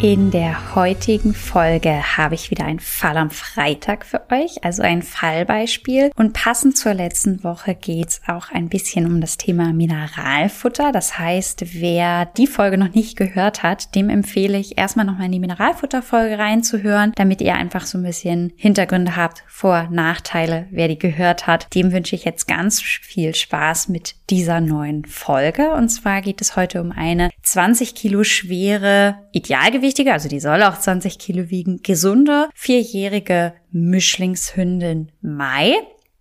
In der heutigen Folge habe ich wieder einen Fall am Freitag für euch, also ein Fallbeispiel. Und passend zur letzten Woche geht es auch ein bisschen um das Thema Mineralfutter. Das heißt, wer die Folge noch nicht gehört hat, dem empfehle ich erstmal nochmal in die Mineralfutterfolge reinzuhören, damit ihr einfach so ein bisschen Hintergründe habt, Vor-, Nachteile, wer die gehört hat. Dem wünsche ich jetzt ganz viel Spaß mit dieser neuen Folge. Und zwar geht es heute um eine 20 Kilo schwere Idealgewicht richtige, also die soll auch 20 Kilo wiegen, gesunde, vierjährige Mischlingshündin Mai.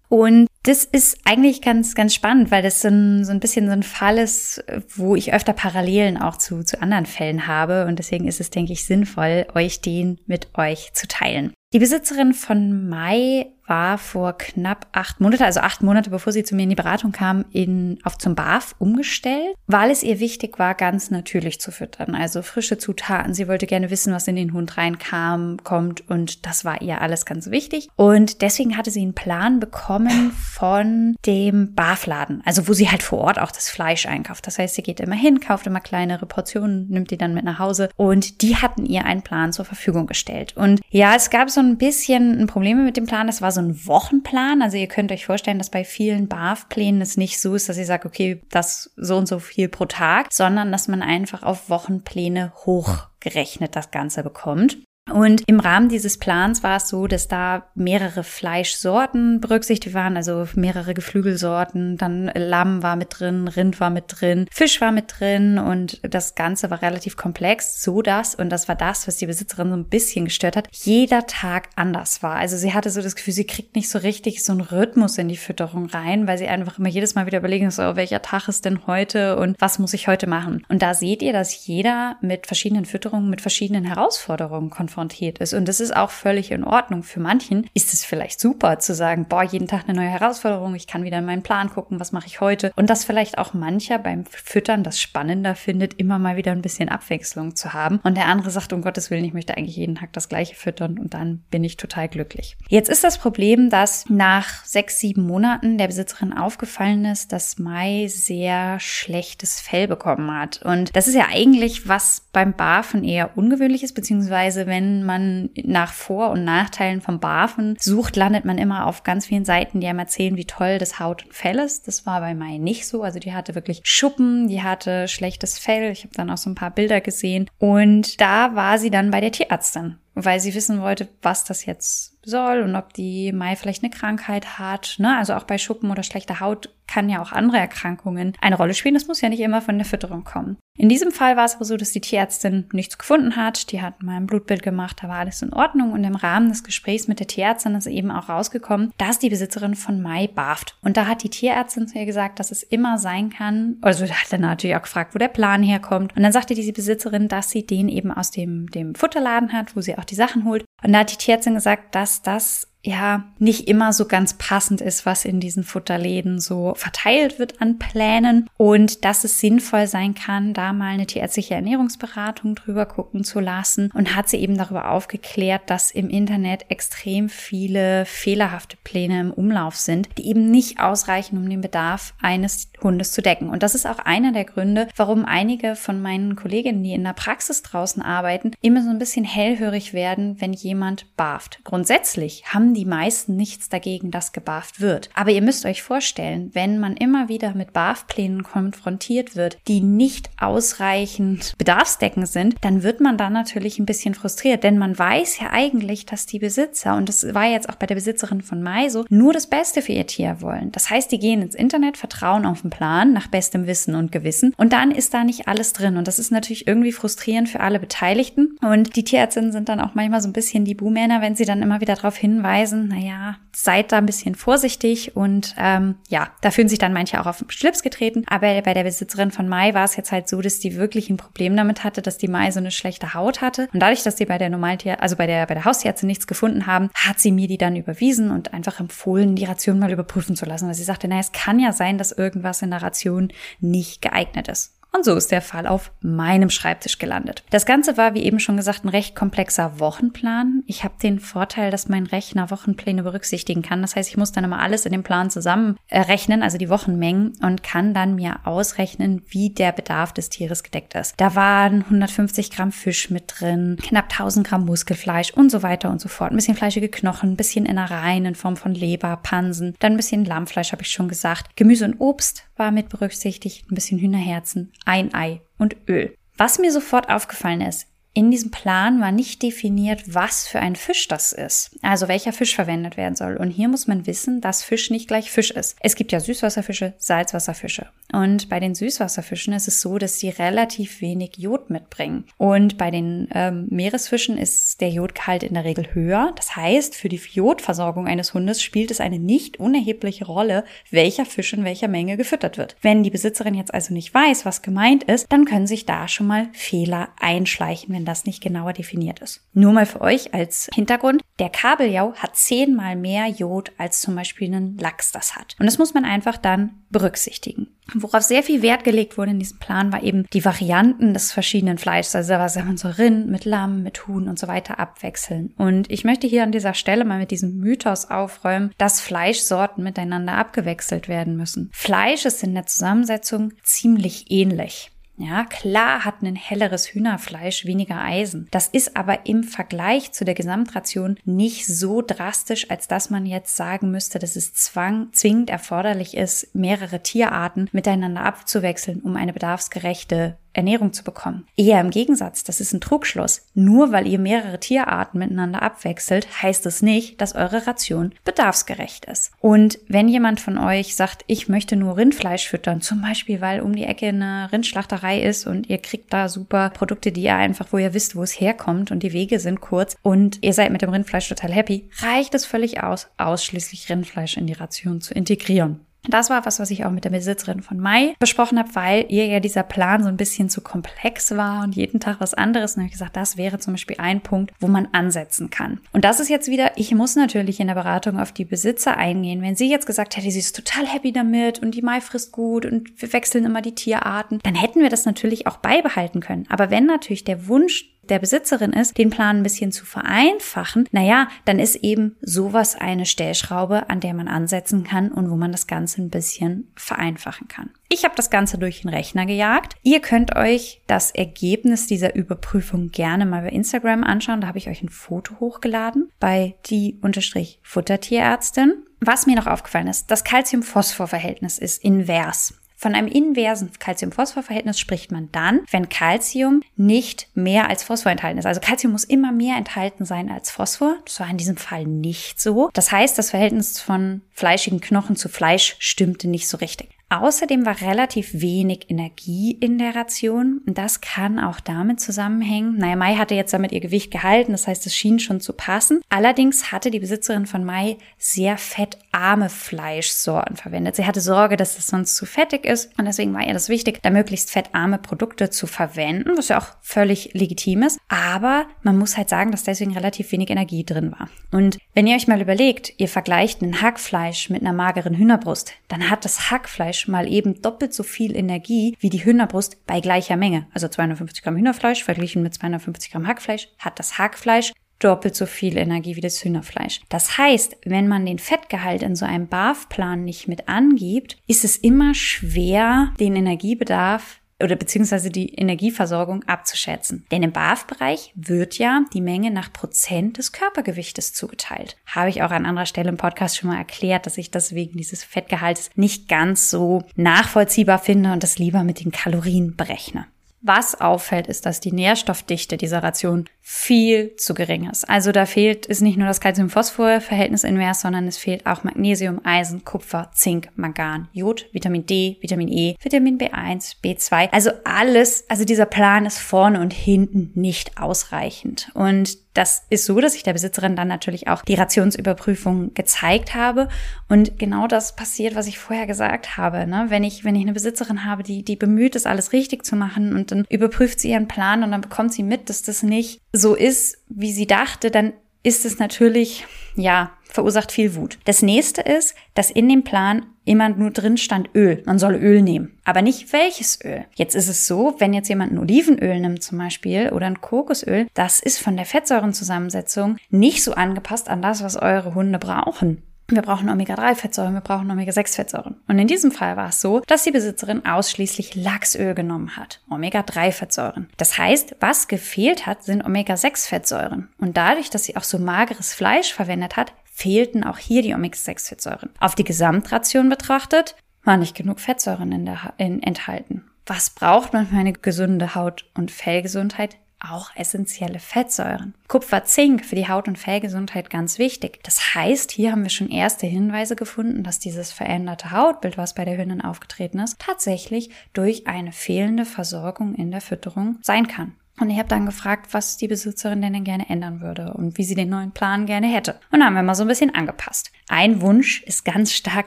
Und das ist eigentlich ganz, ganz spannend, weil das so ein, so ein bisschen so ein Fall ist, wo ich öfter Parallelen auch zu, zu anderen Fällen habe. Und deswegen ist es, denke ich, sinnvoll, euch den mit euch zu teilen. Die Besitzerin von Mai war vor knapp acht Monate, also acht Monate bevor sie zu mir in die Beratung kam, in, auf zum BAF umgestellt, weil es ihr wichtig war, ganz natürlich zu füttern. Also frische Zutaten. Sie wollte gerne wissen, was in den Hund reinkam, kommt und das war ihr alles ganz wichtig. Und deswegen hatte sie einen Plan bekommen von dem BAF-Laden, also wo sie halt vor Ort auch das Fleisch einkauft. Das heißt, sie geht immer hin, kauft immer kleinere Portionen, nimmt die dann mit nach Hause und die hatten ihr einen Plan zur Verfügung gestellt. Und ja, es gab so ein bisschen Probleme mit dem Plan. Das war so ein Wochenplan. Also ihr könnt euch vorstellen, dass bei vielen BAF-Plänen es nicht so ist, dass ihr sagt, okay, das so und so viel pro Tag, sondern dass man einfach auf Wochenpläne hochgerechnet das Ganze bekommt. Und im Rahmen dieses Plans war es so, dass da mehrere Fleischsorten berücksichtigt waren, also mehrere Geflügelsorten, dann Lamm war mit drin, Rind war mit drin, Fisch war mit drin und das Ganze war relativ komplex, so dass, und das war das, was die Besitzerin so ein bisschen gestört hat, jeder Tag anders war. Also sie hatte so das Gefühl, sie kriegt nicht so richtig so einen Rhythmus in die Fütterung rein, weil sie einfach immer jedes Mal wieder überlegen, so, welcher Tag ist denn heute und was muss ich heute machen? Und da seht ihr, dass jeder mit verschiedenen Fütterungen, mit verschiedenen Herausforderungen konfrontiert konfrontiert ist. Und das ist auch völlig in Ordnung. Für manchen ist es vielleicht super zu sagen, boah, jeden Tag eine neue Herausforderung, ich kann wieder in meinen Plan gucken, was mache ich heute. Und dass vielleicht auch mancher beim Füttern das spannender findet, immer mal wieder ein bisschen Abwechslung zu haben. Und der andere sagt, um Gottes Willen, ich möchte eigentlich jeden Tag das gleiche füttern und dann bin ich total glücklich. Jetzt ist das Problem, dass nach sechs, sieben Monaten der Besitzerin aufgefallen ist, dass Mai sehr schlechtes Fell bekommen hat. Und das ist ja eigentlich was beim Barfen eher ungewöhnlich ist, beziehungsweise wenn wenn man nach Vor- und Nachteilen vom Barfen sucht, landet man immer auf ganz vielen Seiten, die einem erzählen, wie toll das Haut und Fell ist. Das war bei Mai nicht so. Also die hatte wirklich Schuppen, die hatte schlechtes Fell. Ich habe dann auch so ein paar Bilder gesehen. Und da war sie dann bei der Tierärztin, weil sie wissen wollte, was das jetzt soll und ob die Mai vielleicht eine Krankheit hat. Ne? Also auch bei Schuppen oder schlechter Haut kann ja auch andere Erkrankungen eine Rolle spielen. Das muss ja nicht immer von der Fütterung kommen. In diesem Fall war es aber so, dass die Tierärztin nichts gefunden hat. Die hat mal ein Blutbild gemacht, da war alles in Ordnung. Und im Rahmen des Gesprächs mit der Tierärztin ist eben auch rausgekommen, dass die Besitzerin von Mai barft. Und da hat die Tierärztin zu ihr gesagt, dass es immer sein kann, also hat dann natürlich auch gefragt, wo der Plan herkommt. Und dann sagte diese Besitzerin, dass sie den eben aus dem, dem Futterladen hat, wo sie auch die Sachen holt. Und da hat die Tierärztin gesagt, dass das ja nicht immer so ganz passend ist, was in diesen Futterläden so verteilt wird an Plänen und dass es sinnvoll sein kann, da mal eine tierärztliche Ernährungsberatung drüber gucken zu lassen und hat sie eben darüber aufgeklärt, dass im Internet extrem viele fehlerhafte Pläne im Umlauf sind, die eben nicht ausreichen, um den Bedarf eines Hundes zu decken. Und das ist auch einer der Gründe, warum einige von meinen Kolleginnen, die in der Praxis draußen arbeiten, immer so ein bisschen hellhörig werden, wenn jemand barft. Grundsätzlich haben die meisten nichts dagegen, dass gebarft wird. Aber ihr müsst euch vorstellen, wenn man immer wieder mit Barfplänen konfrontiert wird, die nicht ausreichend bedarfsdeckend sind, dann wird man da natürlich ein bisschen frustriert, denn man weiß ja eigentlich, dass die Besitzer, und das war jetzt auch bei der Besitzerin von Mai so, nur das Beste für ihr Tier wollen. Das heißt, die gehen ins Internet, vertrauen auf den Plan nach bestem Wissen und Gewissen und dann ist da nicht alles drin und das ist natürlich irgendwie frustrierend für alle Beteiligten und die Tierärztinnen sind dann auch manchmal so ein bisschen die Buhmänner, wenn sie dann immer wieder darauf hinweisen, hinweisen, naja, seid da ein bisschen vorsichtig und ähm, ja, da fühlen sich dann manche auch auf den Schlips getreten. Aber bei der Besitzerin von Mai war es jetzt halt so, dass die wirklich ein Problem damit hatte, dass die Mai so eine schlechte Haut hatte. Und dadurch, dass sie bei der Normaltier, also bei der, bei der Haustierärztin nichts gefunden haben, hat sie mir die dann überwiesen und einfach empfohlen, die Ration mal überprüfen zu lassen. Weil sie sagte, naja, es kann ja sein, dass irgendwas in der Ration nicht geeignet ist. Und so ist der Fall auf meinem Schreibtisch gelandet. Das Ganze war, wie eben schon gesagt, ein recht komplexer Wochenplan. Ich habe den Vorteil, dass mein Rechner Wochenpläne berücksichtigen kann. Das heißt, ich muss dann immer alles in dem Plan zusammenrechnen, also die Wochenmengen, und kann dann mir ausrechnen, wie der Bedarf des Tieres gedeckt ist. Da waren 150 Gramm Fisch mit drin, knapp 1000 Gramm Muskelfleisch und so weiter und so fort. Ein bisschen fleischige Knochen, ein bisschen Innereien in Form von Leber, Pansen, dann ein bisschen Lammfleisch, habe ich schon gesagt. Gemüse und Obst war mit berücksichtigt, ein bisschen Hühnerherzen, ein Ei und Öl. Was mir sofort aufgefallen ist, in diesem Plan war nicht definiert, was für ein Fisch das ist, also welcher Fisch verwendet werden soll. Und hier muss man wissen, dass Fisch nicht gleich Fisch ist. Es gibt ja Süßwasserfische, Salzwasserfische. Und bei den Süßwasserfischen ist es so, dass sie relativ wenig Jod mitbringen. Und bei den ähm, Meeresfischen ist der Jodgehalt in der Regel höher. Das heißt, für die Jodversorgung eines Hundes spielt es eine nicht unerhebliche Rolle, welcher Fisch in welcher Menge gefüttert wird. Wenn die Besitzerin jetzt also nicht weiß, was gemeint ist, dann können sich da schon mal Fehler einschleichen, wenn das nicht genauer definiert ist. Nur mal für euch als Hintergrund. Der Kabeljau hat zehnmal mehr Jod als zum Beispiel ein Lachs das hat. Und das muss man einfach dann berücksichtigen. Worauf sehr viel Wert gelegt wurde in diesem Plan, war eben die Varianten des verschiedenen Fleischs. Also was man so Rind mit Lamm, mit Huhn und so weiter abwechseln. Und ich möchte hier an dieser Stelle mal mit diesem Mythos aufräumen, dass Fleischsorten miteinander abgewechselt werden müssen. Fleisch ist in der Zusammensetzung ziemlich ähnlich. Ja, klar hat ein helleres Hühnerfleisch weniger Eisen. Das ist aber im Vergleich zu der Gesamtration nicht so drastisch, als dass man jetzt sagen müsste, dass es zwang, zwingend erforderlich ist, mehrere Tierarten miteinander abzuwechseln, um eine bedarfsgerechte Ernährung zu bekommen. Eher im Gegensatz, das ist ein Trugschluss. Nur weil ihr mehrere Tierarten miteinander abwechselt, heißt es nicht, dass eure Ration bedarfsgerecht ist. Und wenn jemand von euch sagt, ich möchte nur Rindfleisch füttern, zum Beispiel weil um die Ecke eine Rindschlachterei ist und ihr kriegt da super Produkte, die ihr einfach, wo ihr wisst, wo es herkommt und die Wege sind kurz und ihr seid mit dem Rindfleisch total happy, reicht es völlig aus, ausschließlich Rindfleisch in die Ration zu integrieren. Das war was, was ich auch mit der Besitzerin von Mai besprochen habe, weil ihr ja dieser Plan so ein bisschen zu komplex war und jeden Tag was anderes. Und habe ich gesagt, das wäre zum Beispiel ein Punkt, wo man ansetzen kann. Und das ist jetzt wieder, ich muss natürlich in der Beratung auf die Besitzer eingehen. Wenn sie jetzt gesagt hätte, sie ist total happy damit und die Mai frisst gut und wir wechseln immer die Tierarten, dann hätten wir das natürlich auch beibehalten können. Aber wenn natürlich der Wunsch der Besitzerin ist, den Plan ein bisschen zu vereinfachen, naja, dann ist eben sowas eine Stellschraube, an der man ansetzen kann und wo man das Ganze ein bisschen vereinfachen kann. Ich habe das Ganze durch den Rechner gejagt. Ihr könnt euch das Ergebnis dieser Überprüfung gerne mal bei Instagram anschauen. Da habe ich euch ein Foto hochgeladen bei die-Futtertierärztin. Was mir noch aufgefallen ist, das Calcium-Phosphor-Verhältnis ist invers. Von einem inversen Calcium-Phosphor-Verhältnis spricht man dann, wenn Calcium nicht mehr als Phosphor enthalten ist. Also Calcium muss immer mehr enthalten sein als Phosphor. Das war in diesem Fall nicht so. Das heißt, das Verhältnis von fleischigen Knochen zu Fleisch stimmte nicht so richtig. Außerdem war relativ wenig Energie in der Ration. Und das kann auch damit zusammenhängen. Naja, Mai hatte jetzt damit ihr Gewicht gehalten, das heißt, es schien schon zu passen. Allerdings hatte die Besitzerin von Mai sehr fettarme Fleischsorten verwendet. Sie hatte Sorge, dass es sonst zu fettig ist. Und deswegen war ihr das wichtig, da möglichst fettarme Produkte zu verwenden, was ja auch völlig legitim ist. Aber man muss halt sagen, dass deswegen relativ wenig Energie drin war. Und wenn ihr euch mal überlegt, ihr vergleicht ein Hackfleisch mit einer mageren Hühnerbrust, dann hat das Hackfleisch mal eben doppelt so viel Energie wie die Hühnerbrust bei gleicher Menge. Also 250 Gramm Hühnerfleisch verglichen mit 250 Gramm Hackfleisch hat das Hackfleisch doppelt so viel Energie wie das Hühnerfleisch. Das heißt, wenn man den Fettgehalt in so einem BAF-Plan nicht mit angibt, ist es immer schwer, den Energiebedarf oder beziehungsweise die Energieversorgung abzuschätzen. Denn im BAF-Bereich wird ja die Menge nach Prozent des Körpergewichtes zugeteilt. Habe ich auch an anderer Stelle im Podcast schon mal erklärt, dass ich das wegen dieses Fettgehalts nicht ganz so nachvollziehbar finde und das lieber mit den Kalorien berechne. Was auffällt, ist, dass die Nährstoffdichte dieser Ration viel zu gering ist. Also da fehlt, ist nicht nur das Calcium-Phosphor-Verhältnis invers, sondern es fehlt auch Magnesium, Eisen, Kupfer, Zink, Mangan, Jod, Vitamin D, Vitamin E, Vitamin B1, B2. Also alles, also dieser Plan ist vorne und hinten nicht ausreichend. Und das ist so, dass ich der Besitzerin dann natürlich auch die Rationsüberprüfung gezeigt habe. Und genau das passiert, was ich vorher gesagt habe. Ne? Wenn ich, wenn ich eine Besitzerin habe, die, die bemüht ist, alles richtig zu machen und dann überprüft sie ihren Plan und dann bekommt sie mit, dass das nicht so ist, wie sie dachte, dann ist es natürlich, ja, verursacht viel Wut. Das nächste ist, dass in dem Plan immer nur drin stand Öl. Man soll Öl nehmen. Aber nicht welches Öl. Jetzt ist es so, wenn jetzt jemand ein Olivenöl nimmt zum Beispiel oder ein Kokosöl, das ist von der Fettsäurenzusammensetzung nicht so angepasst an das, was eure Hunde brauchen. Wir brauchen Omega-3-Fettsäuren, wir brauchen Omega-6-Fettsäuren. Und in diesem Fall war es so, dass die Besitzerin ausschließlich Lachsöl genommen hat. Omega-3-Fettsäuren. Das heißt, was gefehlt hat, sind Omega-6-Fettsäuren. Und dadurch, dass sie auch so mageres Fleisch verwendet hat, fehlten auch hier die Omega-6-Fettsäuren. Auf die Gesamtration betrachtet, war nicht genug Fettsäuren in der, in, enthalten. Was braucht man für eine gesunde Haut- und Fellgesundheit? Auch essentielle Fettsäuren. Kupfer, Zink für die Haut- und Fellgesundheit ganz wichtig. Das heißt, hier haben wir schon erste Hinweise gefunden, dass dieses veränderte Hautbild, was bei der Hündin aufgetreten ist, tatsächlich durch eine fehlende Versorgung in der Fütterung sein kann. Und ich habe dann gefragt, was die Besitzerin denn gerne ändern würde und wie sie den neuen Plan gerne hätte. Und da haben wir mal so ein bisschen angepasst. Ein Wunsch ist ganz stark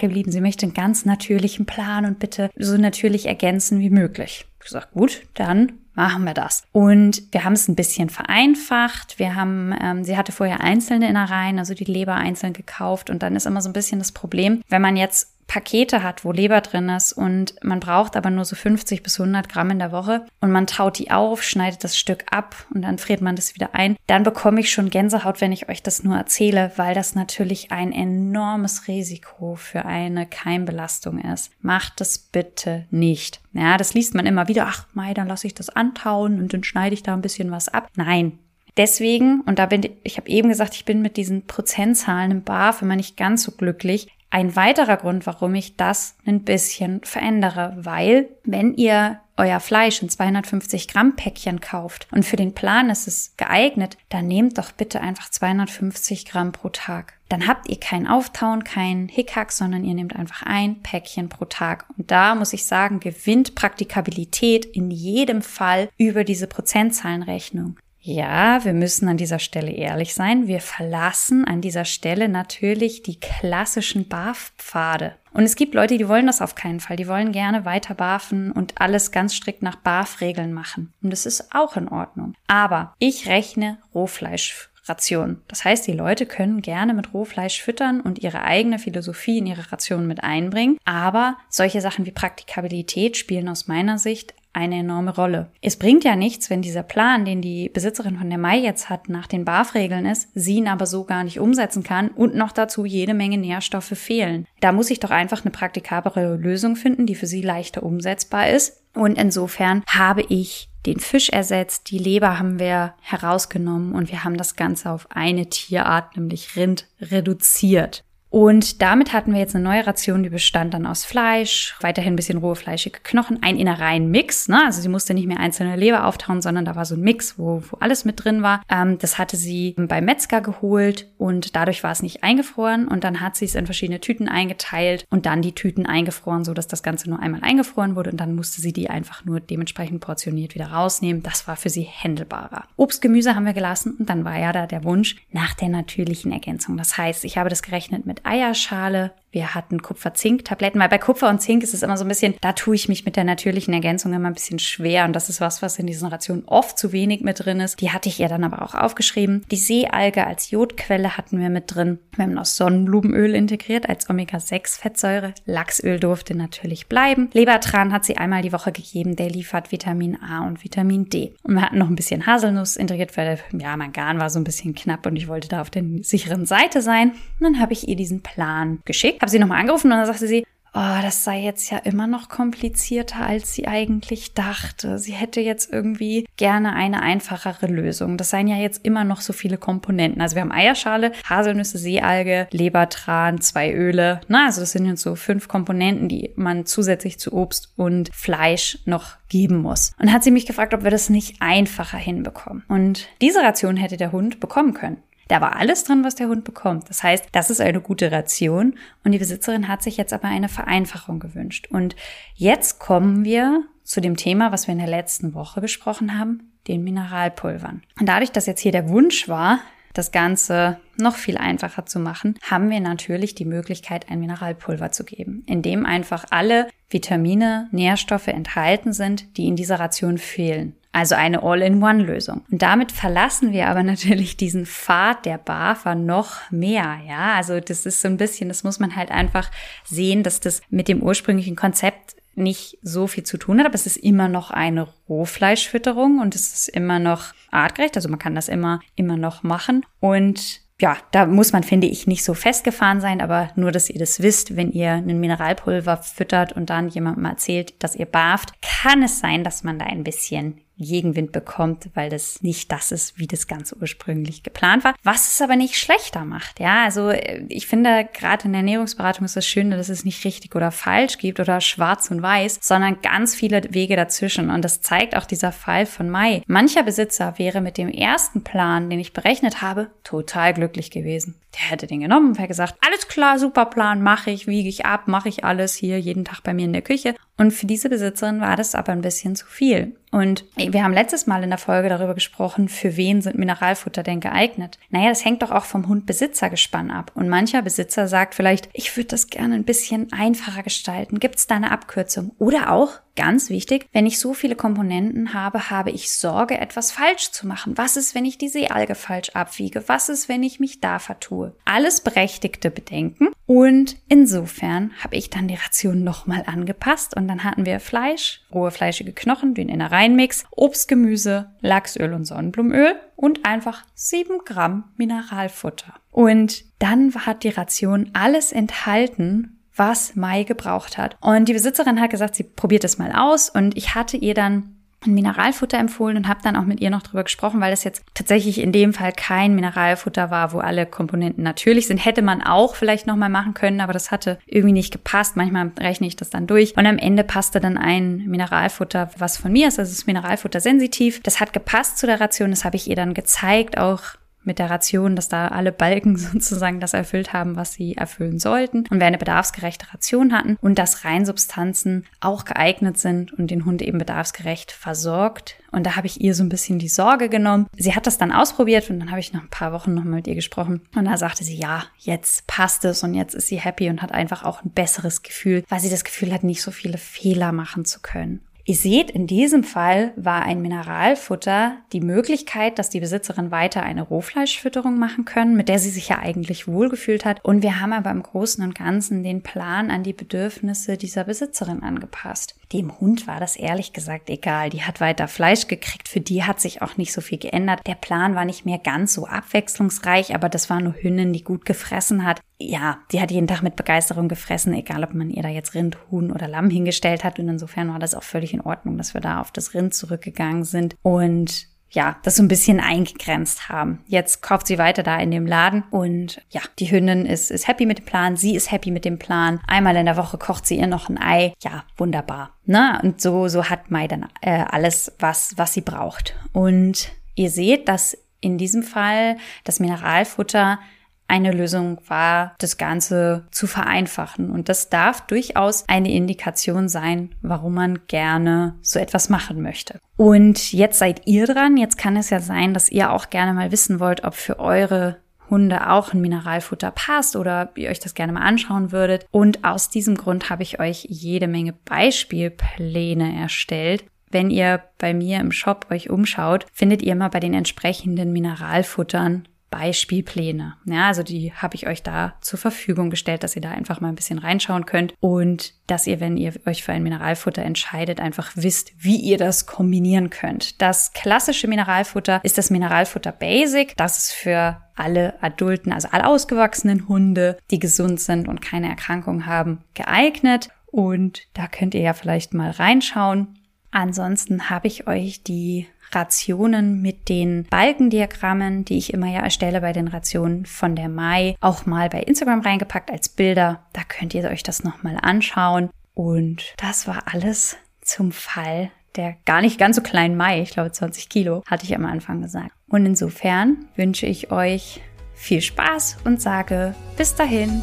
geblieben. Sie möchte einen ganz natürlichen Plan und bitte so natürlich ergänzen wie möglich. Ich gesagt, gut, dann machen wir das. Und wir haben es ein bisschen vereinfacht. Wir haben, ähm, sie hatte vorher einzelne Innereien, also die Leber einzeln gekauft. Und dann ist immer so ein bisschen das Problem, wenn man jetzt Pakete hat, wo Leber drin ist und man braucht aber nur so 50 bis 100 Gramm in der Woche und man taut die auf, schneidet das Stück ab und dann friert man das wieder ein, dann bekomme ich schon Gänsehaut, wenn ich euch das nur erzähle, weil das natürlich ein enormes Risiko für eine Keimbelastung ist. Macht das bitte nicht. Ja, das liest man immer wieder, ach Mai, dann lasse ich das antauen und dann schneide ich da ein bisschen was ab. Nein, Deswegen, und da bin ich habe eben gesagt, ich bin mit diesen Prozentzahlen im BAF immer nicht ganz so glücklich. Ein weiterer Grund, warum ich das ein bisschen verändere, weil wenn ihr euer Fleisch in 250 Gramm Päckchen kauft und für den Plan ist es geeignet, dann nehmt doch bitte einfach 250 Gramm pro Tag. Dann habt ihr kein Auftauen, kein Hickhack, sondern ihr nehmt einfach ein Päckchen pro Tag. Und da muss ich sagen, gewinnt Praktikabilität in jedem Fall über diese Prozentzahlenrechnung. Ja, wir müssen an dieser Stelle ehrlich sein. Wir verlassen an dieser Stelle natürlich die klassischen BAF-Pfade. Und es gibt Leute, die wollen das auf keinen Fall. Die wollen gerne weiter barfen und alles ganz strikt nach BAF-Regeln machen. Und das ist auch in Ordnung. Aber ich rechne Rohfleisch Ration. Das heißt, die Leute können gerne mit Rohfleisch füttern und ihre eigene Philosophie in ihre Ration mit einbringen. Aber solche Sachen wie Praktikabilität spielen aus meiner Sicht eine enorme Rolle. Es bringt ja nichts, wenn dieser Plan, den die Besitzerin von der Mai jetzt hat, nach den BAF-Regeln ist, sie ihn aber so gar nicht umsetzen kann und noch dazu jede Menge Nährstoffe fehlen. Da muss ich doch einfach eine praktikablere Lösung finden, die für sie leichter umsetzbar ist. Und insofern habe ich den Fisch ersetzt, die Leber haben wir herausgenommen und wir haben das Ganze auf eine Tierart, nämlich Rind, reduziert. Und damit hatten wir jetzt eine neue Ration, die bestand dann aus Fleisch, weiterhin ein bisschen rohe fleischige Knochen, ein Innereien-Mix. Ne? Also sie musste nicht mehr einzelne Leber auftauen, sondern da war so ein Mix, wo, wo alles mit drin war. Ähm, das hatte sie beim Metzger geholt und dadurch war es nicht eingefroren. Und dann hat sie es in verschiedene Tüten eingeteilt und dann die Tüten eingefroren, so dass das Ganze nur einmal eingefroren wurde. Und dann musste sie die einfach nur dementsprechend portioniert wieder rausnehmen. Das war für sie händelbarer. Obst, Gemüse haben wir gelassen und dann war ja da der Wunsch nach der natürlichen Ergänzung. Das heißt, ich habe das gerechnet mit Eierschale. Wir hatten Kupfer-Zink-Tabletten, weil bei Kupfer und Zink ist es immer so ein bisschen, da tue ich mich mit der natürlichen Ergänzung immer ein bisschen schwer. Und das ist was, was in diesen Rationen oft zu wenig mit drin ist. Die hatte ich ihr dann aber auch aufgeschrieben. Die Seealge als Jodquelle hatten wir mit drin. Wir haben noch Sonnenblumenöl integriert als Omega-6-Fettsäure. Lachsöl durfte natürlich bleiben. Lebertran hat sie einmal die Woche gegeben. Der liefert Vitamin A und Vitamin D. Und wir hatten noch ein bisschen Haselnuss integriert, weil ja, mein Garn war so ein bisschen knapp und ich wollte da auf der sicheren Seite sein. Und dann habe ich ihr diesen Plan geschickt habe sie nochmal angerufen und dann sagte sie, oh, das sei jetzt ja immer noch komplizierter, als sie eigentlich dachte. Sie hätte jetzt irgendwie gerne eine einfachere Lösung. Das seien ja jetzt immer noch so viele Komponenten. Also wir haben Eierschale, Haselnüsse, Seealge, Lebertran, zwei Öle. Na, also das sind jetzt so fünf Komponenten, die man zusätzlich zu Obst und Fleisch noch geben muss. Und hat sie mich gefragt, ob wir das nicht einfacher hinbekommen. Und diese Ration hätte der Hund bekommen können. Da war alles drin, was der Hund bekommt. Das heißt, das ist eine gute Ration und die Besitzerin hat sich jetzt aber eine Vereinfachung gewünscht. Und jetzt kommen wir zu dem Thema, was wir in der letzten Woche besprochen haben, den Mineralpulvern. Und dadurch, dass jetzt hier der Wunsch war, das Ganze noch viel einfacher zu machen, haben wir natürlich die Möglichkeit, ein Mineralpulver zu geben, in dem einfach alle Vitamine, Nährstoffe enthalten sind, die in dieser Ration fehlen. Also eine All-in-One-Lösung. Und damit verlassen wir aber natürlich diesen Pfad der BAFA noch mehr. Ja, also das ist so ein bisschen, das muss man halt einfach sehen, dass das mit dem ursprünglichen Konzept nicht so viel zu tun hat, aber es ist immer noch eine Rohfleischfütterung und es ist immer noch artgerecht. Also man kann das immer, immer noch machen. Und ja, da muss man, finde ich, nicht so festgefahren sein, aber nur, dass ihr das wisst, wenn ihr einen Mineralpulver füttert und dann jemandem erzählt, dass ihr barft, kann es sein, dass man da ein bisschen Gegenwind bekommt, weil das nicht das ist, wie das ganz ursprünglich geplant war. Was es aber nicht schlechter macht. Ja, also äh, ich finde, gerade in der Ernährungsberatung ist das Schöne, dass es nicht richtig oder falsch gibt oder schwarz und weiß, sondern ganz viele Wege dazwischen. Und das zeigt auch dieser Fall von Mai. Mancher Besitzer wäre mit dem ersten Plan, den ich berechnet habe, total glücklich gewesen. Der hätte den genommen und wäre gesagt, alles klar, super Plan, mache ich, wiege ich ab, mache ich alles hier jeden Tag bei mir in der Küche. Und für diese Besitzerin war das aber ein bisschen zu viel. Und wir haben letztes Mal in der Folge darüber gesprochen, für wen sind Mineralfutter denn geeignet? Naja, das hängt doch auch vom Hund-Besitzer-Gespann ab. Und mancher Besitzer sagt vielleicht, ich würde das gerne ein bisschen einfacher gestalten. Gibt es da eine Abkürzung? Oder auch, Ganz wichtig, wenn ich so viele Komponenten habe, habe ich Sorge, etwas falsch zu machen. Was ist, wenn ich die Seealge falsch abwiege? Was ist, wenn ich mich da vertue? Alles berechtigte Bedenken. Und insofern habe ich dann die Ration nochmal angepasst und dann hatten wir Fleisch, rohe fleischige Knochen, den Innereienmix, Obst, Gemüse, Lachsöl und Sonnenblumenöl und einfach sieben Gramm Mineralfutter. Und dann hat die Ration alles enthalten, was Mai gebraucht hat. Und die Besitzerin hat gesagt, sie probiert es mal aus und ich hatte ihr dann ein Mineralfutter empfohlen und habe dann auch mit ihr noch drüber gesprochen, weil das jetzt tatsächlich in dem Fall kein Mineralfutter war, wo alle Komponenten natürlich sind. Hätte man auch vielleicht nochmal machen können, aber das hatte irgendwie nicht gepasst. Manchmal rechne ich das dann durch. Und am Ende passte dann ein Mineralfutter, was von mir ist. Also ist Mineralfutter sensitiv. Das hat gepasst zu der Ration. Das habe ich ihr dann gezeigt, auch mit der Ration, dass da alle Balken sozusagen das erfüllt haben, was sie erfüllen sollten und wir eine bedarfsgerechte Ration hatten und dass Reinsubstanzen auch geeignet sind und den Hund eben bedarfsgerecht versorgt. Und da habe ich ihr so ein bisschen die Sorge genommen. Sie hat das dann ausprobiert und dann habe ich noch ein paar Wochen noch mal mit ihr gesprochen und da sagte sie, ja, jetzt passt es und jetzt ist sie happy und hat einfach auch ein besseres Gefühl, weil sie das Gefühl hat, nicht so viele Fehler machen zu können. Ihr seht, in diesem Fall war ein Mineralfutter die Möglichkeit, dass die Besitzerin weiter eine Rohfleischfütterung machen können, mit der sie sich ja eigentlich wohlgefühlt hat. Und wir haben aber im Großen und Ganzen den Plan an die Bedürfnisse dieser Besitzerin angepasst. Dem Hund war das ehrlich gesagt egal. Die hat weiter Fleisch gekriegt. Für die hat sich auch nicht so viel geändert. Der Plan war nicht mehr ganz so abwechslungsreich, aber das war nur Hündin, die gut gefressen hat. Ja, die hat jeden Tag mit Begeisterung gefressen, egal ob man ihr da jetzt Rind, Huhn oder Lamm hingestellt hat. Und insofern war das auch völlig in Ordnung, dass wir da auf das Rind zurückgegangen sind. Und ja, das so ein bisschen eingegrenzt haben. Jetzt kauft sie weiter da in dem Laden und ja, die Hündin ist, ist happy mit dem Plan, sie ist happy mit dem Plan. Einmal in der Woche kocht sie ihr noch ein Ei. Ja, wunderbar. Ne? Und so, so hat Mai dann äh, alles, was, was sie braucht. Und ihr seht, dass in diesem Fall das Mineralfutter eine Lösung war, das Ganze zu vereinfachen. Und das darf durchaus eine Indikation sein, warum man gerne so etwas machen möchte. Und jetzt seid ihr dran. Jetzt kann es ja sein, dass ihr auch gerne mal wissen wollt, ob für eure Hunde auch ein Mineralfutter passt oder ihr euch das gerne mal anschauen würdet. Und aus diesem Grund habe ich euch jede Menge Beispielpläne erstellt. Wenn ihr bei mir im Shop euch umschaut, findet ihr immer bei den entsprechenden Mineralfuttern Beispielpläne. Ja, also die habe ich euch da zur Verfügung gestellt, dass ihr da einfach mal ein bisschen reinschauen könnt und dass ihr, wenn ihr euch für ein Mineralfutter entscheidet, einfach wisst, wie ihr das kombinieren könnt. Das klassische Mineralfutter ist das Mineralfutter Basic. Das ist für alle adulten, also alle ausgewachsenen Hunde, die gesund sind und keine Erkrankung haben, geeignet. Und da könnt ihr ja vielleicht mal reinschauen. Ansonsten habe ich euch die Rationen mit den Balkendiagrammen, die ich immer ja erstelle bei den Rationen von der Mai, auch mal bei Instagram reingepackt als Bilder. Da könnt ihr euch das nochmal anschauen. Und das war alles zum Fall der gar nicht ganz so kleinen Mai. Ich glaube 20 Kilo, hatte ich am Anfang gesagt. Und insofern wünsche ich euch viel Spaß und sage bis dahin.